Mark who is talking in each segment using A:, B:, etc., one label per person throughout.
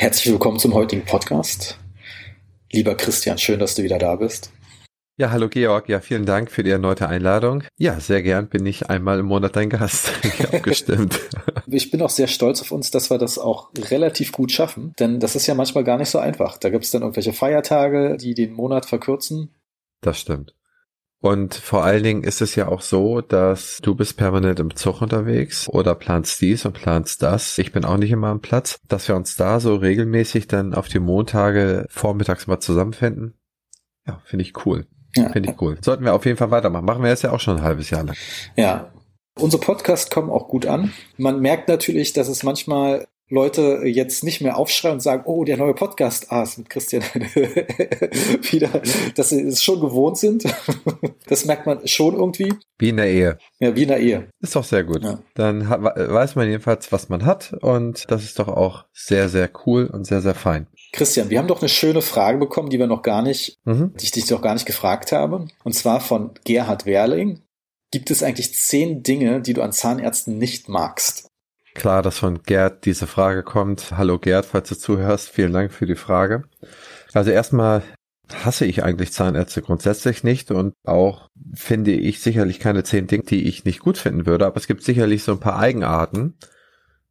A: Herzlich willkommen zum heutigen Podcast. Lieber Christian, schön, dass du wieder da bist.
B: Ja, hallo Georg. Ja, vielen Dank für die erneute Einladung. Ja, sehr gern bin ich einmal im Monat dein Gast. Abgestimmt.
A: ich bin auch sehr stolz auf uns, dass wir das auch relativ gut schaffen, denn das ist ja manchmal gar nicht so einfach. Da gibt es dann irgendwelche Feiertage, die den Monat verkürzen.
B: Das stimmt. Und vor allen Dingen ist es ja auch so, dass du bist permanent im Zug unterwegs oder planst dies und planst das. Ich bin auch nicht immer am Platz, dass wir uns da so regelmäßig dann auf die Montage vormittags mal zusammenfinden. Ja, finde ich cool. Ja. Finde ich cool. Sollten wir auf jeden Fall weitermachen. Machen wir jetzt ja auch schon ein halbes Jahr lang.
A: Ja. Unsere Podcasts kommen auch gut an. Man merkt natürlich, dass es manchmal Leute jetzt nicht mehr aufschreien und sagen, oh, der neue Podcast, ah, ist mit Christian wieder, dass sie es schon gewohnt sind. das merkt man schon irgendwie.
B: Wie in der Ehe.
A: Ja, wie in der Ehe.
B: Ist doch sehr gut. Ja. Dann hat, weiß man jedenfalls, was man hat und das ist doch auch sehr, sehr cool und sehr, sehr fein.
A: Christian, wir haben doch eine schöne Frage bekommen, die wir noch gar nicht, mhm. die ich dich noch gar nicht gefragt habe. Und zwar von Gerhard Werling. Gibt es eigentlich zehn Dinge, die du an Zahnärzten nicht magst?
B: Klar, dass von Gerd diese Frage kommt. Hallo Gerd, falls du zuhörst, vielen Dank für die Frage. Also erstmal hasse ich eigentlich Zahnärzte grundsätzlich nicht und auch finde ich sicherlich keine zehn Dinge, die ich nicht gut finden würde, aber es gibt sicherlich so ein paar Eigenarten,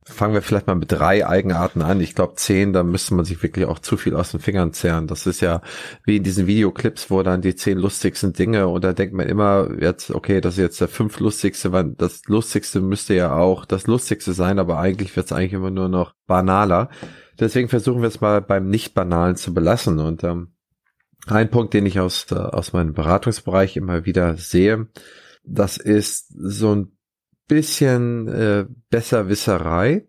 B: fangen wir vielleicht mal mit drei Eigenarten an. Ich glaube zehn, da müsste man sich wirklich auch zu viel aus den Fingern zehren. Das ist ja wie in diesen Videoclips, wo dann die zehn lustigsten Dinge und da denkt man immer jetzt, okay, das ist jetzt der fünf lustigste, weil das lustigste müsste ja auch das lustigste sein, aber eigentlich wird es eigentlich immer nur noch banaler. Deswegen versuchen wir es mal beim Nicht-Banalen zu belassen und ähm, ein Punkt, den ich aus, aus meinem Beratungsbereich immer wieder sehe, das ist so ein bisschen äh, Besserwisserei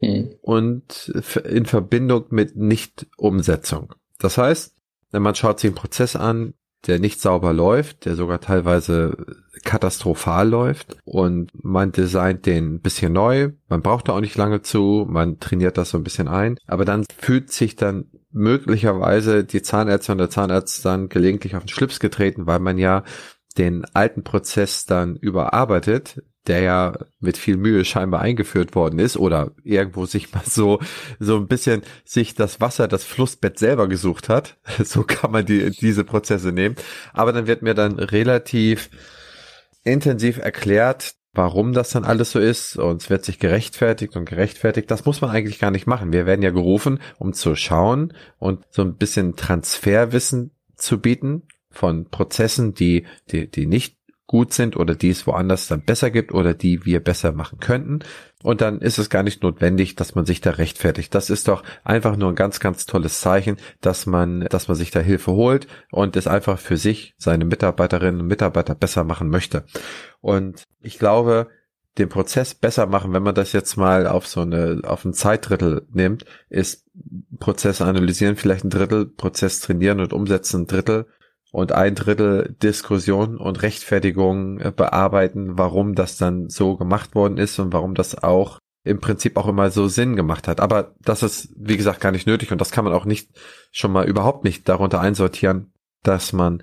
B: mhm. und in Verbindung mit Nicht-Umsetzung. Das heißt, wenn man schaut sich einen Prozess an, der nicht sauber läuft, der sogar teilweise katastrophal läuft und man designt den ein bisschen neu, man braucht da auch nicht lange zu, man trainiert das so ein bisschen ein, aber dann fühlt sich dann möglicherweise die Zahnärztin und der Zahnarzt dann gelegentlich auf den Schlips getreten, weil man ja den alten Prozess dann überarbeitet, der ja mit viel Mühe scheinbar eingeführt worden ist oder irgendwo sich mal so, so ein bisschen sich das Wasser, das Flussbett selber gesucht hat. So kann man die, diese Prozesse nehmen. Aber dann wird mir dann relativ intensiv erklärt, warum das dann alles so ist und es wird sich gerechtfertigt und gerechtfertigt. Das muss man eigentlich gar nicht machen. Wir werden ja gerufen, um zu schauen und so ein bisschen Transferwissen zu bieten von Prozessen, die, die, die nicht gut sind oder die es woanders dann besser gibt oder die wir besser machen könnten. Und dann ist es gar nicht notwendig, dass man sich da rechtfertigt. Das ist doch einfach nur ein ganz, ganz tolles Zeichen, dass man, dass man sich da Hilfe holt und es einfach für sich, seine Mitarbeiterinnen und Mitarbeiter besser machen möchte. Und ich glaube, den Prozess besser machen, wenn man das jetzt mal auf so eine, auf ein Zeitdrittel nimmt, ist Prozess analysieren vielleicht ein Drittel, Prozess trainieren und umsetzen ein Drittel und ein Drittel Diskussion und Rechtfertigung äh, bearbeiten, warum das dann so gemacht worden ist und warum das auch im Prinzip auch immer so Sinn gemacht hat. Aber das ist, wie gesagt, gar nicht nötig und das kann man auch nicht schon mal überhaupt nicht darunter einsortieren, dass man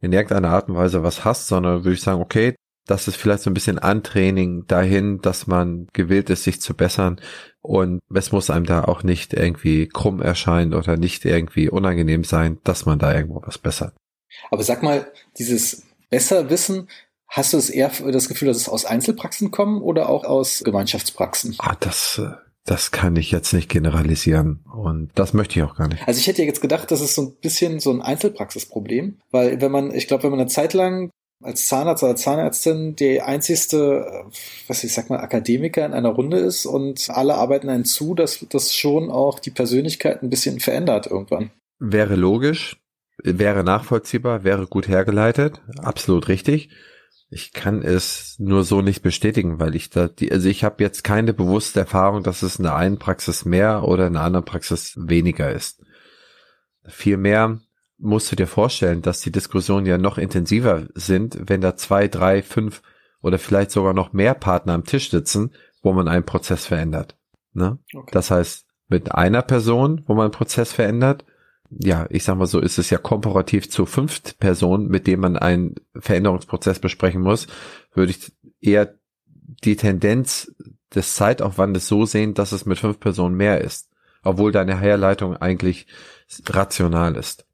B: in irgendeiner Art und Weise was hasst, sondern würde ich sagen, okay, das ist vielleicht so ein bisschen Antraining dahin, dass man gewillt ist, sich zu bessern und es muss einem da auch nicht irgendwie krumm erscheinen oder nicht irgendwie unangenehm sein, dass man da irgendwo was bessert.
A: Aber sag mal, dieses Besserwissen, hast du es eher das Gefühl, dass es aus Einzelpraxen kommen oder auch aus Gemeinschaftspraxen?
B: Ah, das, äh, das kann ich jetzt nicht generalisieren und das möchte ich auch gar nicht.
A: Also ich hätte ja jetzt gedacht, das ist so ein bisschen so ein Einzelpraxisproblem, weil wenn man, ich glaube, wenn man eine Zeit lang als Zahnarzt oder Zahnärztin die einzigste, was ich sag mal, Akademiker in einer Runde ist und alle arbeiten einen zu, dass das schon auch die Persönlichkeit ein bisschen verändert irgendwann.
B: Wäre logisch, wäre nachvollziehbar, wäre gut hergeleitet, absolut richtig. Ich kann es nur so nicht bestätigen, weil ich da, die, also ich habe jetzt keine bewusste Erfahrung, dass es in der einen Praxis mehr oder in der anderen Praxis weniger ist. Vielmehr musst du dir vorstellen, dass die Diskussionen ja noch intensiver sind, wenn da zwei, drei, fünf oder vielleicht sogar noch mehr Partner am Tisch sitzen, wo man einen Prozess verändert. Ne? Okay. Das heißt, mit einer Person, wo man einen Prozess verändert, ja, ich sag mal so, ist es ja komparativ zu fünf Personen, mit denen man einen Veränderungsprozess besprechen muss, würde ich eher die Tendenz des Zeitaufwandes so sehen, dass es mit fünf Personen mehr ist. obwohl deine Herleitung eigentlich rational ist.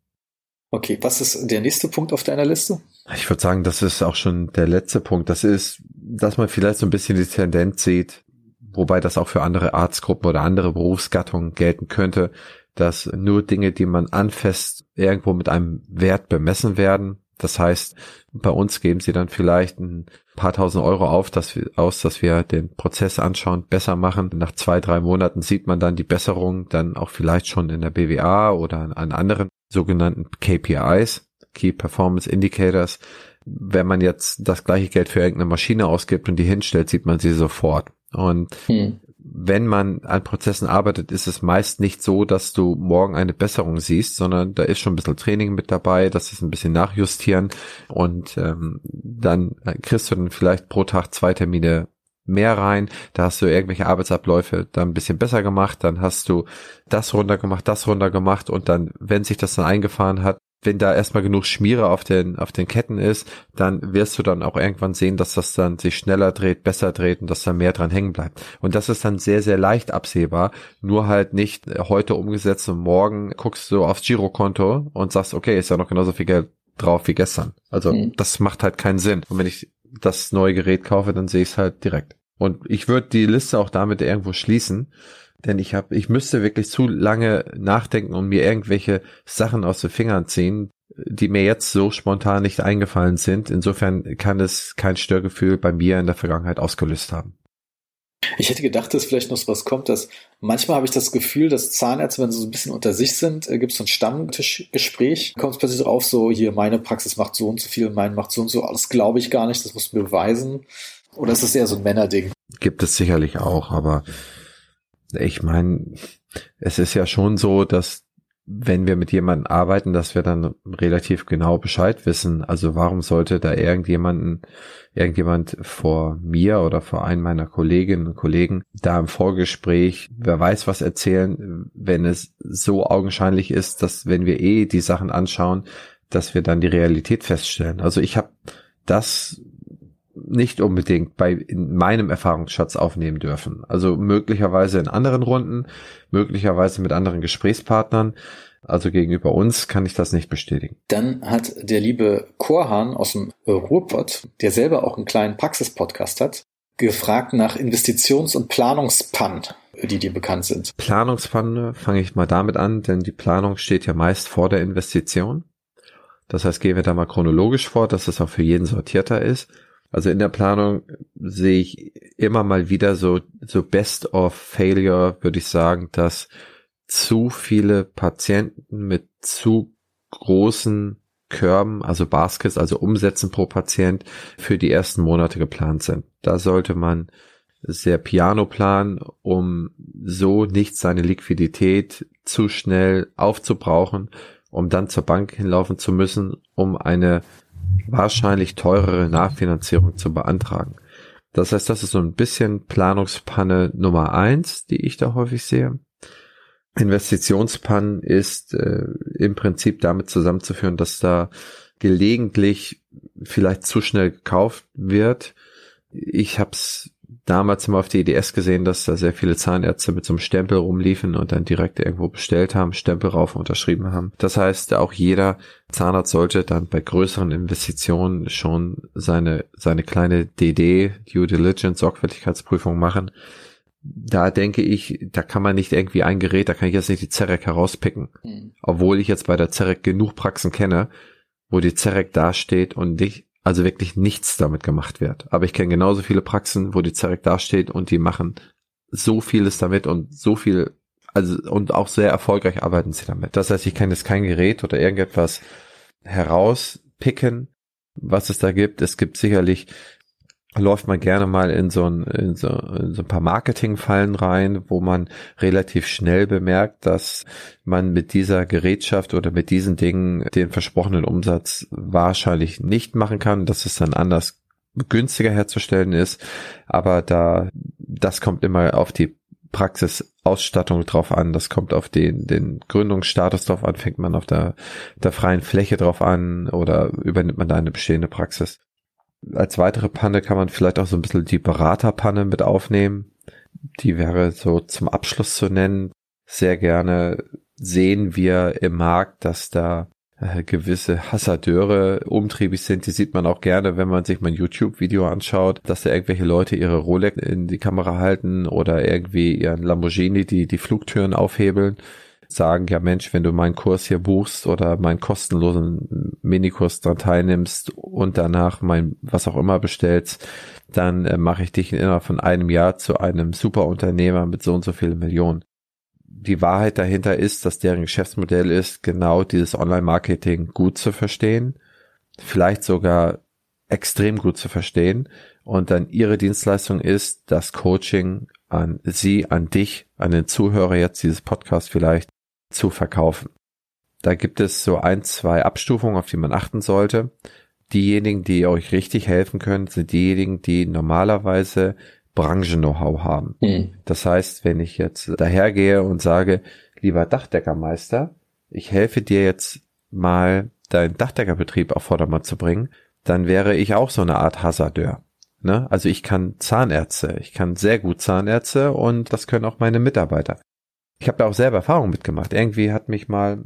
A: Okay, was ist der nächste Punkt auf deiner Liste?
B: Ich würde sagen, das ist auch schon der letzte Punkt. Das ist, dass man vielleicht so ein bisschen die Tendenz sieht, wobei das auch für andere Arztgruppen oder andere Berufsgattungen gelten könnte, dass nur Dinge, die man anfasst, irgendwo mit einem Wert bemessen werden. Das heißt, bei uns geben sie dann vielleicht ein paar tausend Euro auf, dass wir, aus, dass wir den Prozess anschauen, besser machen. Nach zwei, drei Monaten sieht man dann die Besserung dann auch vielleicht schon in der BWA oder an anderen sogenannten KPIs, Key Performance Indicators. Wenn man jetzt das gleiche Geld für irgendeine Maschine ausgibt und die hinstellt, sieht man sie sofort. Und hm wenn man an Prozessen arbeitet, ist es meist nicht so, dass du morgen eine Besserung siehst, sondern da ist schon ein bisschen Training mit dabei, das ist ein bisschen nachjustieren und ähm, dann kriegst du dann vielleicht pro Tag zwei Termine mehr rein, da hast du irgendwelche Arbeitsabläufe dann ein bisschen besser gemacht, dann hast du das runtergemacht, das runtergemacht und dann, wenn sich das dann eingefahren hat, wenn da erstmal genug Schmiere auf den, auf den Ketten ist, dann wirst du dann auch irgendwann sehen, dass das dann sich schneller dreht, besser dreht und dass da mehr dran hängen bleibt. Und das ist dann sehr, sehr leicht absehbar, nur halt nicht heute umgesetzt und morgen guckst du aufs Girokonto und sagst, okay, ist ja noch genauso viel Geld drauf wie gestern. Also mhm. das macht halt keinen Sinn. Und wenn ich das neue Gerät kaufe, dann sehe ich es halt direkt. Und ich würde die Liste auch damit irgendwo schließen, denn ich habe, ich müsste wirklich zu lange nachdenken und mir irgendwelche Sachen aus den Fingern ziehen, die mir jetzt so spontan nicht eingefallen sind. Insofern kann es kein Störgefühl bei mir in der Vergangenheit ausgelöst haben.
A: Ich hätte gedacht, dass vielleicht noch was kommt, dass manchmal habe ich das Gefühl, dass Zahnärzte, wenn sie so ein bisschen unter sich sind, äh, gibt es so ein Stammtischgespräch, kommt es plötzlich drauf, so hier, meine Praxis macht so und so viel, meine macht so und so, das glaube ich gar nicht, das muss mir beweisen. Oder ist das eher so ein Männerding?
B: Gibt es sicherlich auch, aber ich meine, es ist ja schon so, dass wenn wir mit jemandem arbeiten, dass wir dann relativ genau Bescheid wissen. Also warum sollte da irgendjemanden, irgendjemand vor mir oder vor einem meiner Kolleginnen und Kollegen da im Vorgespräch, wer weiß was erzählen, wenn es so augenscheinlich ist, dass wenn wir eh die Sachen anschauen, dass wir dann die Realität feststellen. Also ich habe das nicht unbedingt bei in meinem Erfahrungsschatz aufnehmen dürfen. Also möglicherweise in anderen Runden, möglicherweise mit anderen Gesprächspartnern. Also gegenüber uns kann ich das nicht bestätigen.
A: Dann hat der liebe Korhan aus dem Ruhrpott, der selber auch einen kleinen Praxis-Podcast hat, gefragt nach Investitions- und Planungspannen, die dir bekannt sind.
B: Planungspanne fange ich mal damit an, denn die Planung steht ja meist vor der Investition. Das heißt, gehen wir da mal chronologisch vor, dass es auch für jeden sortierter ist. Also in der Planung sehe ich immer mal wieder so, so Best of Failure, würde ich sagen, dass zu viele Patienten mit zu großen Körben, also Baskets, also Umsätzen pro Patient für die ersten Monate geplant sind. Da sollte man sehr piano planen, um so nicht seine Liquidität zu schnell aufzubrauchen, um dann zur Bank hinlaufen zu müssen, um eine wahrscheinlich teurere Nachfinanzierung zu beantragen. Das heißt, das ist so ein bisschen Planungspanne Nummer eins, die ich da häufig sehe. Investitionspannen ist äh, im Prinzip damit zusammenzuführen, dass da gelegentlich vielleicht zu schnell gekauft wird. Ich habe es damals immer auf die EDS gesehen, dass da sehr viele Zahnärzte mit so einem Stempel rumliefen und dann direkt irgendwo bestellt haben, Stempel rauf unterschrieben haben. Das heißt, auch jeder Zahnarzt sollte dann bei größeren Investitionen schon seine, seine kleine DD, Due Diligence, Sorgfältigkeitsprüfung machen. Da denke ich, da kann man nicht irgendwie ein Gerät, da kann ich jetzt nicht die Zerek herauspicken. Mhm. Obwohl ich jetzt bei der Zerek genug Praxen kenne, wo die Zerek dasteht und nicht also wirklich nichts damit gemacht wird. Aber ich kenne genauso viele Praxen, wo die Zerek dasteht und die machen so vieles damit und so viel, also und auch sehr erfolgreich arbeiten sie damit. Das heißt, ich kann jetzt kein Gerät oder irgendetwas herauspicken, was es da gibt. Es gibt sicherlich läuft man gerne mal in so ein, in so, in so ein paar Marketingfallen rein, wo man relativ schnell bemerkt, dass man mit dieser Gerätschaft oder mit diesen Dingen den versprochenen Umsatz wahrscheinlich nicht machen kann, dass es dann anders günstiger herzustellen ist. Aber da, das kommt immer auf die Praxisausstattung drauf an, das kommt auf den, den Gründungsstatus drauf an, fängt man auf der, der freien Fläche drauf an oder übernimmt man da eine bestehende Praxis. Als weitere Panne kann man vielleicht auch so ein bisschen die Beraterpanne mit aufnehmen. Die wäre so zum Abschluss zu nennen. sehr gerne sehen wir im Markt, dass da äh, gewisse Hassadeure umtriebig sind. Die sieht man auch gerne, wenn man sich mal ein YouTube-Video anschaut, dass da irgendwelche Leute ihre Rolex in die Kamera halten oder irgendwie ihren Lamborghini die, die Flugtüren aufhebeln. Sagen, ja Mensch, wenn du meinen Kurs hier buchst oder meinen kostenlosen Minikurs dran teilnimmst und danach mein was auch immer bestellst, dann äh, mache ich dich innerhalb von einem Jahr zu einem Superunternehmer mit so und so vielen Millionen. Die Wahrheit dahinter ist, dass deren Geschäftsmodell ist, genau dieses Online-Marketing gut zu verstehen, vielleicht sogar extrem gut zu verstehen. Und dann ihre Dienstleistung ist, das Coaching an sie, an dich, an den Zuhörer jetzt dieses Podcast vielleicht zu verkaufen. Da gibt es so ein, zwei Abstufungen, auf die man achten sollte. Diejenigen, die euch richtig helfen können, sind diejenigen, die normalerweise Branchen-Know-how haben. Mhm. Das heißt, wenn ich jetzt dahergehe und sage, lieber Dachdeckermeister, ich helfe dir jetzt mal deinen Dachdeckerbetrieb auf Vordermann zu bringen, dann wäre ich auch so eine Art Hasardeur. Ne? Also ich kann Zahnärzte, ich kann sehr gut Zahnärzte und das können auch meine Mitarbeiter. Ich habe da auch selber Erfahrung mitgemacht. Irgendwie hat mich mal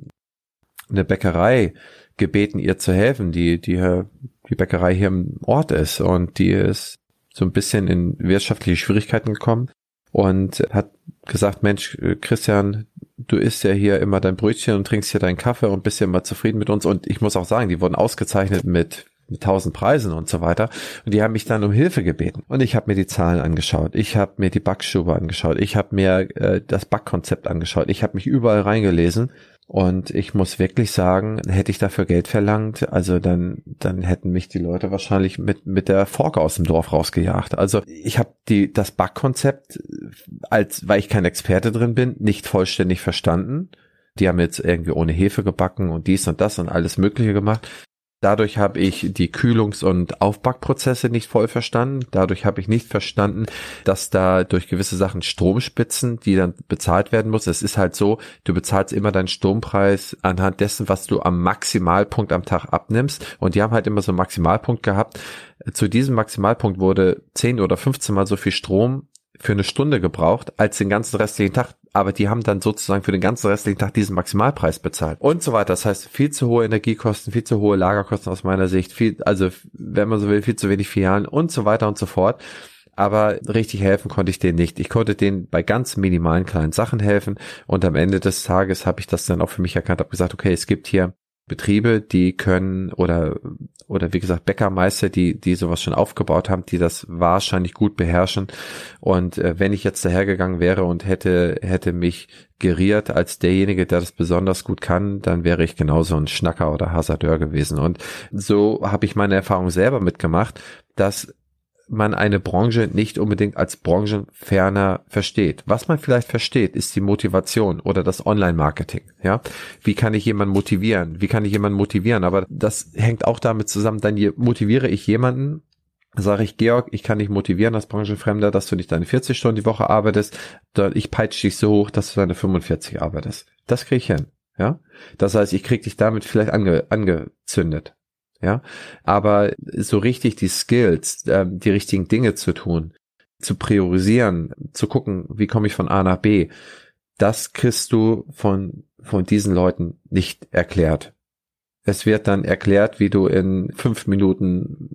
B: eine Bäckerei gebeten, ihr zu helfen, die, die, die Bäckerei hier im Ort ist und die ist so ein bisschen in wirtschaftliche Schwierigkeiten gekommen und hat gesagt, Mensch, Christian, du isst ja hier immer dein Brötchen und trinkst hier deinen Kaffee und bist ja immer zufrieden mit uns. Und ich muss auch sagen, die wurden ausgezeichnet mit mit tausend Preisen und so weiter. Und die haben mich dann um Hilfe gebeten. Und ich habe mir die Zahlen angeschaut. Ich habe mir die Backstube angeschaut. Ich habe mir äh, das Backkonzept angeschaut. Ich habe mich überall reingelesen und ich muss wirklich sagen, hätte ich dafür Geld verlangt, also dann, dann hätten mich die Leute wahrscheinlich mit, mit der Forke aus dem Dorf rausgejagt. Also ich habe die, das Backkonzept, als, weil ich kein Experte drin bin, nicht vollständig verstanden. Die haben jetzt irgendwie ohne Hefe gebacken und dies und das und alles Mögliche gemacht. Dadurch habe ich die Kühlungs- und Aufbackprozesse nicht voll verstanden. Dadurch habe ich nicht verstanden, dass da durch gewisse Sachen Stromspitzen, die dann bezahlt werden muss. Es ist halt so, du bezahlst immer deinen Strompreis anhand dessen, was du am Maximalpunkt am Tag abnimmst. Und die haben halt immer so einen Maximalpunkt gehabt. Zu diesem Maximalpunkt wurde 10 oder 15 mal so viel Strom für eine Stunde gebraucht als den ganzen restlichen Tag, aber die haben dann sozusagen für den ganzen restlichen Tag diesen Maximalpreis bezahlt und so weiter. Das heißt, viel zu hohe Energiekosten, viel zu hohe Lagerkosten aus meiner Sicht, viel, also wenn man so will, viel zu wenig Filialen und so weiter und so fort. Aber richtig helfen konnte ich denen nicht. Ich konnte denen bei ganz minimalen kleinen Sachen helfen und am Ende des Tages habe ich das dann auch für mich erkannt, habe gesagt, okay, es gibt hier Betriebe, die können oder oder wie gesagt Bäckermeister, die die sowas schon aufgebaut haben, die das wahrscheinlich gut beherrschen. Und äh, wenn ich jetzt dahergegangen wäre und hätte hätte mich geriert als derjenige, der das besonders gut kann, dann wäre ich genauso ein Schnacker oder Hasardeur gewesen. Und so habe ich meine Erfahrung selber mitgemacht, dass man eine Branche nicht unbedingt als branchenferner versteht. Was man vielleicht versteht, ist die Motivation oder das Online-Marketing. Ja, wie kann ich jemanden motivieren? Wie kann ich jemanden motivieren? Aber das hängt auch damit zusammen. Dann motiviere ich jemanden, sage ich, Georg, ich kann dich motivieren als Branchenfremder, dass du nicht deine 40 Stunden die Woche arbeitest, ich peitsche dich so hoch, dass du deine 45 arbeitest. Das kriege ich hin. Ja, das heißt, ich krieg dich damit vielleicht ange, angezündet ja. Aber so richtig die Skills, äh, die richtigen Dinge zu tun, zu priorisieren, zu gucken, wie komme ich von A nach B, das kriegst du von, von diesen Leuten nicht erklärt. Es wird dann erklärt, wie du in fünf Minuten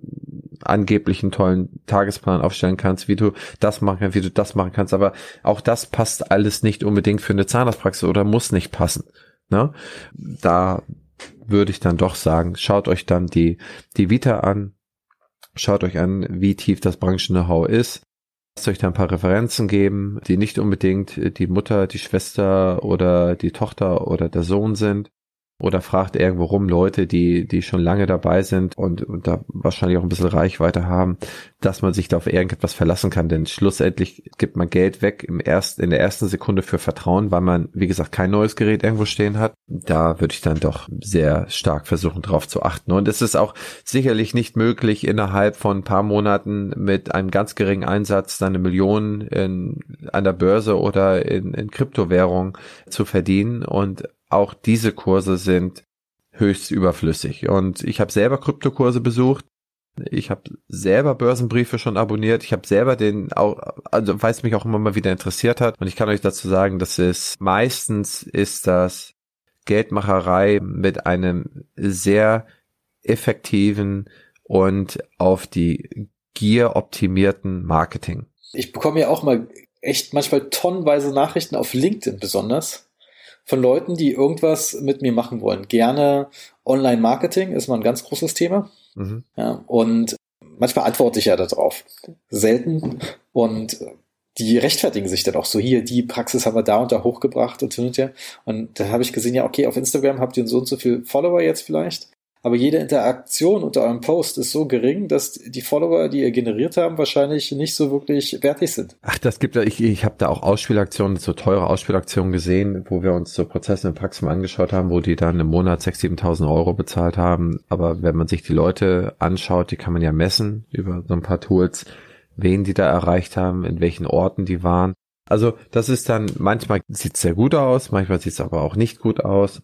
B: angeblich einen tollen Tagesplan aufstellen kannst, wie du das machen kannst, wie du das machen kannst. Aber auch das passt alles nicht unbedingt für eine Zahnarztpraxis oder muss nicht passen. Ne? Da würde ich dann doch sagen, schaut euch dann die, die Vita an, schaut euch an, wie tief das Branchen-Know-how ist, lasst euch da ein paar Referenzen geben, die nicht unbedingt die Mutter, die Schwester oder die Tochter oder der Sohn sind oder fragt irgendwo rum Leute, die, die schon lange dabei sind und, und da wahrscheinlich auch ein bisschen Reichweite haben, dass man sich da auf irgendetwas verlassen kann. Denn schlussendlich gibt man Geld weg im erst, in der ersten Sekunde für Vertrauen, weil man, wie gesagt, kein neues Gerät irgendwo stehen hat. Da würde ich dann doch sehr stark versuchen, drauf zu achten. Und es ist auch sicherlich nicht möglich, innerhalb von ein paar Monaten mit einem ganz geringen Einsatz eine Million in, an der Börse oder in, in Kryptowährung zu verdienen. Und auch diese Kurse sind höchst überflüssig. Und ich habe selber Kryptokurse besucht Ich habe selber Börsenbriefe schon abonniert. Ich habe selber den, auch, also weil es mich auch immer mal wieder interessiert hat. Und ich kann euch dazu sagen, dass es meistens ist das Geldmacherei mit einem sehr effektiven und auf die Gier optimierten Marketing.
A: Ich bekomme ja auch mal echt manchmal tonnenweise Nachrichten auf LinkedIn besonders von Leuten, die irgendwas mit mir machen wollen. Gerne Online-Marketing ist mal ein ganz großes Thema. Mhm. Ja, und manchmal antworte ich ja darauf. Selten. Und die rechtfertigen sich dann auch so, hier, die Praxis haben wir da und da hochgebracht und so und ja. Und da habe ich gesehen, ja, okay, auf Instagram habt ihr so und so viel Follower jetzt vielleicht. Aber jede Interaktion unter eurem Post ist so gering, dass die Follower, die ihr generiert haben, wahrscheinlich nicht so wirklich wertig sind.
B: Ach, das gibt ja, ich, ich habe da auch Ausspielaktionen, so teure Ausspielaktionen gesehen, wo wir uns so Prozesse Praxis mal angeschaut haben, wo die dann im Monat 6.000, 7.000 Euro bezahlt haben. Aber wenn man sich die Leute anschaut, die kann man ja messen über so ein paar Tools, wen die da erreicht haben, in welchen Orten die waren. Also das ist dann, manchmal sieht es sehr gut aus, manchmal sieht es aber auch nicht gut aus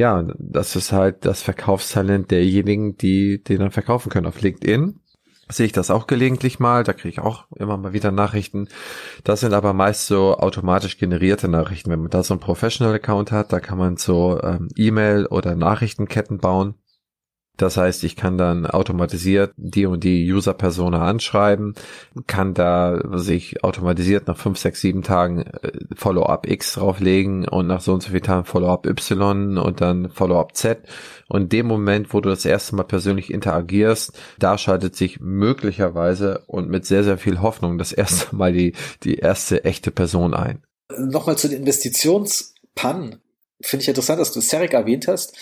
B: ja, das ist halt das Verkaufstalent derjenigen, die den dann verkaufen können. Auf LinkedIn sehe ich das auch gelegentlich mal, da kriege ich auch immer mal wieder Nachrichten. Das sind aber meist so automatisch generierte Nachrichten. Wenn man da so einen Professional Account hat, da kann man so ähm, E-Mail oder Nachrichtenketten bauen. Das heißt, ich kann dann automatisiert die und die User-Persona anschreiben, kann da sich automatisiert nach 5, 6, 7 Tagen äh, Follow-up X drauflegen und nach so und so vielen Tagen Follow-up Y und dann Follow-up Z. Und dem Moment, wo du das erste Mal persönlich interagierst, da schaltet sich möglicherweise und mit sehr, sehr viel Hoffnung das erste Mal die, die erste echte Person ein.
A: Nochmal zu den Investitionspannen. Finde ich interessant, dass du Serek erwähnt hast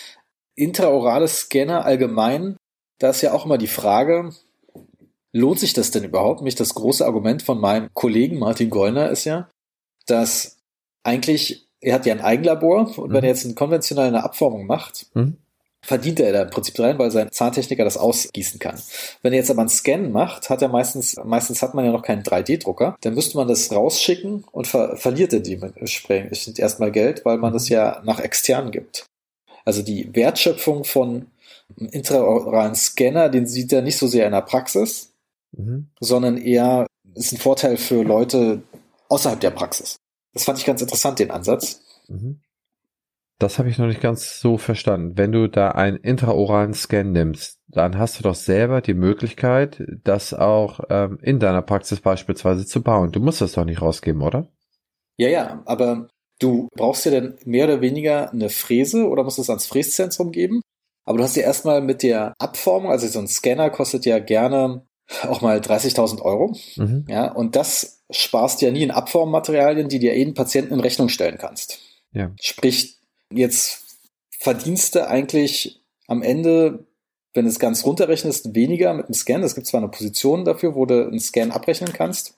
A: intraorale Scanner allgemein, da ist ja auch immer die Frage, lohnt sich das denn überhaupt? Mich das große Argument von meinem Kollegen Martin Gollner ist ja, dass eigentlich, er hat ja ein Eigenlabor und mhm. wenn er jetzt eine konventionelle Abformung macht, mhm. verdient er da im Prinzip rein, weil sein Zahntechniker das ausgießen kann. Wenn er jetzt aber einen Scan macht, hat er meistens, meistens hat man ja noch keinen 3D-Drucker, dann müsste man das rausschicken und ver verliert er dementsprechend erstmal Geld, weil man das ja nach extern gibt. Also die Wertschöpfung von einem intraoralen Scanner, den sieht er nicht so sehr in der Praxis, mhm. sondern eher ist ein Vorteil für Leute außerhalb der Praxis. Das fand ich ganz interessant, den Ansatz. Mhm.
B: Das habe ich noch nicht ganz so verstanden. Wenn du da einen intraoralen Scan nimmst, dann hast du doch selber die Möglichkeit, das auch ähm, in deiner Praxis beispielsweise zu bauen. Du musst das doch nicht rausgeben, oder?
A: Ja, ja, aber Du brauchst ja dann mehr oder weniger eine Fräse oder musst es ans Fräszentrum geben. Aber du hast ja erstmal mit der Abformung, also so ein Scanner kostet ja gerne auch mal 30.000 Euro. Mhm. Ja, und das sparst ja nie in Abformmaterialien, die dir jeden Patienten in Rechnung stellen kannst. Ja. Sprich, jetzt verdienst du eigentlich am Ende, wenn du es ganz runterrechnest, weniger mit einem Scan. Es gibt zwar eine Position dafür, wo du einen Scan abrechnen kannst,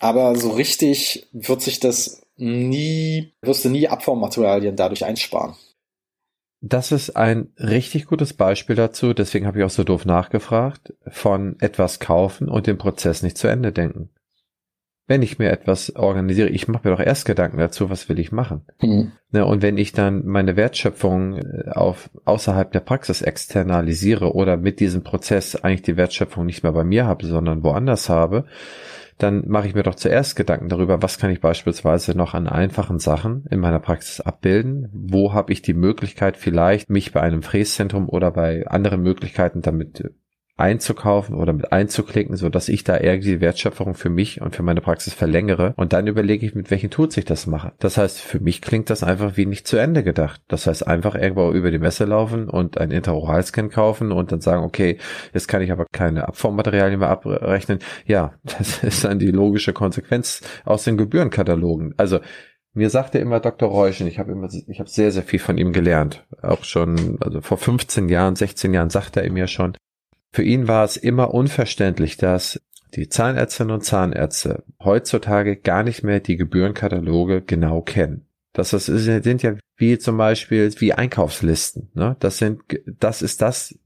A: aber so richtig wird sich das nie, wirst du nie Abformmaterialien dadurch einsparen.
B: Das ist ein richtig gutes Beispiel dazu, deswegen habe ich auch so doof nachgefragt, von etwas kaufen und den Prozess nicht zu Ende denken. Wenn ich mir etwas organisiere, ich mache mir doch erst Gedanken dazu, was will ich machen. Mhm. Ne, und wenn ich dann meine Wertschöpfung äh, auf außerhalb der Praxis externalisiere oder mit diesem Prozess eigentlich die Wertschöpfung nicht mehr bei mir habe, sondern woanders habe, dann mache ich mir doch zuerst Gedanken darüber, was kann ich beispielsweise noch an einfachen Sachen in meiner Praxis abbilden? Wo habe ich die Möglichkeit vielleicht, mich bei einem Fräszentrum oder bei anderen Möglichkeiten damit einzukaufen oder mit einzuklicken, so dass ich da irgendwie die Wertschöpfung für mich und für meine Praxis verlängere und dann überlege ich, mit welchen Tools ich das mache. Das heißt, für mich klingt das einfach wie nicht zu Ende gedacht. Das heißt, einfach irgendwo über die Messe laufen und ein Interoralscan kaufen und dann sagen, okay, jetzt kann ich aber keine Abformmaterialien mehr abrechnen. Ja, das ist dann die logische Konsequenz aus den Gebührenkatalogen. Also mir sagte immer Dr. Reuschen, ich habe immer, ich habe sehr, sehr viel von ihm gelernt. Auch schon, also vor 15 Jahren, 16 Jahren sagte er mir schon, für ihn war es immer unverständlich, dass die Zahnärztinnen und Zahnärzte heutzutage gar nicht mehr die Gebührenkataloge genau kennen. Das, das sind ja wie zum Beispiel wie Einkaufslisten. Ne? Das sind, das ist das,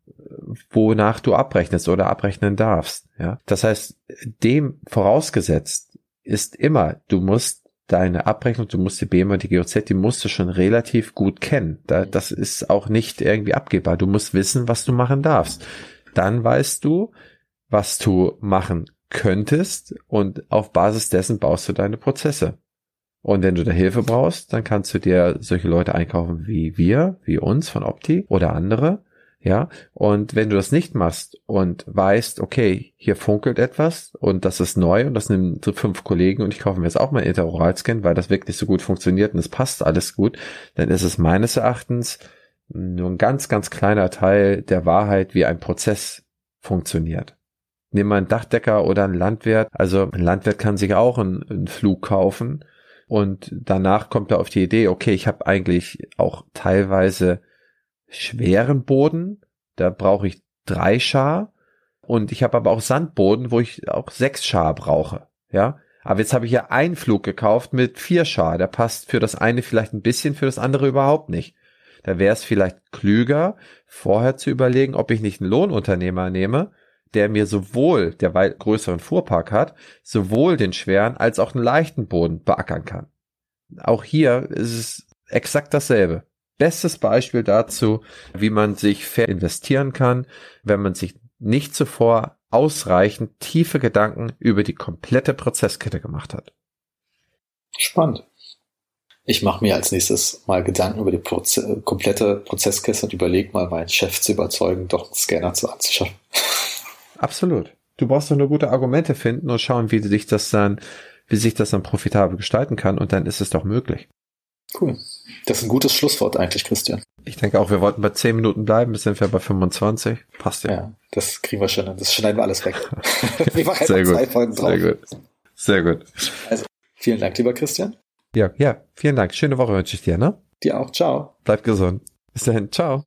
B: wonach du abrechnest oder abrechnen darfst. Ja? Das heißt, dem vorausgesetzt ist immer, du musst deine Abrechnung, du musst die BMA, die GOZ, die musst du schon relativ gut kennen. das ist auch nicht irgendwie abgehbar. Du musst wissen, was du machen darfst dann weißt du, was du machen könntest und auf Basis dessen baust du deine Prozesse. Und wenn du da Hilfe brauchst, dann kannst du dir solche Leute einkaufen wie wir, wie uns von Opti oder andere. Ja, und wenn du das nicht machst und weißt, okay, hier funkelt etwas und das ist neu und das nehmen fünf Kollegen und ich kaufe mir jetzt auch mal Interoralscan, weil das wirklich so gut funktioniert und es passt alles gut, dann ist es meines Erachtens nur ein ganz, ganz kleiner Teil der Wahrheit, wie ein Prozess funktioniert. Nimm mal einen Dachdecker oder einen Landwirt. Also ein Landwirt kann sich auch einen, einen Flug kaufen und danach kommt er auf die Idee, okay, ich habe eigentlich auch teilweise schweren Boden, da brauche ich drei Schar und ich habe aber auch Sandboden, wo ich auch sechs Schar brauche, ja. Aber jetzt habe ich ja einen Flug gekauft mit vier Schar, der passt für das eine vielleicht ein bisschen, für das andere überhaupt nicht. Da wäre es vielleicht klüger, vorher zu überlegen, ob ich nicht einen Lohnunternehmer nehme, der mir sowohl der weit größeren Fuhrpark hat, sowohl den schweren als auch den leichten Boden beackern kann. Auch hier ist es exakt dasselbe. Bestes Beispiel dazu, wie man sich fair investieren kann, wenn man sich nicht zuvor ausreichend tiefe Gedanken über die komplette Prozesskette gemacht hat.
A: Spannend. Ich mache mir als nächstes mal Gedanken über die Proze komplette Prozesskette und überlege mal, meinen Chef zu überzeugen, doch einen Scanner zu anzuschaffen.
B: Absolut. Du brauchst doch nur gute Argumente finden und schauen, wie sich das dann, wie sich das dann profitabel gestalten kann und dann ist es doch möglich.
A: Cool. Das ist ein gutes Schlusswort eigentlich, Christian.
B: Ich denke auch, wir wollten bei 10 Minuten bleiben, bis sind wir bei 25. Passt ja. Ja,
A: das kriegen wir schon. Das schneiden wir alles weg.
B: wir machen Sehr gut. zwei Folgen drauf. Sehr gut. Sehr gut.
A: Also, vielen Dank, lieber Christian.
B: Ja, ja, vielen Dank. Schöne Woche wünsche ich dir, ne?
A: Dir auch. Ciao.
B: Bleib gesund. Bis dahin. Ciao.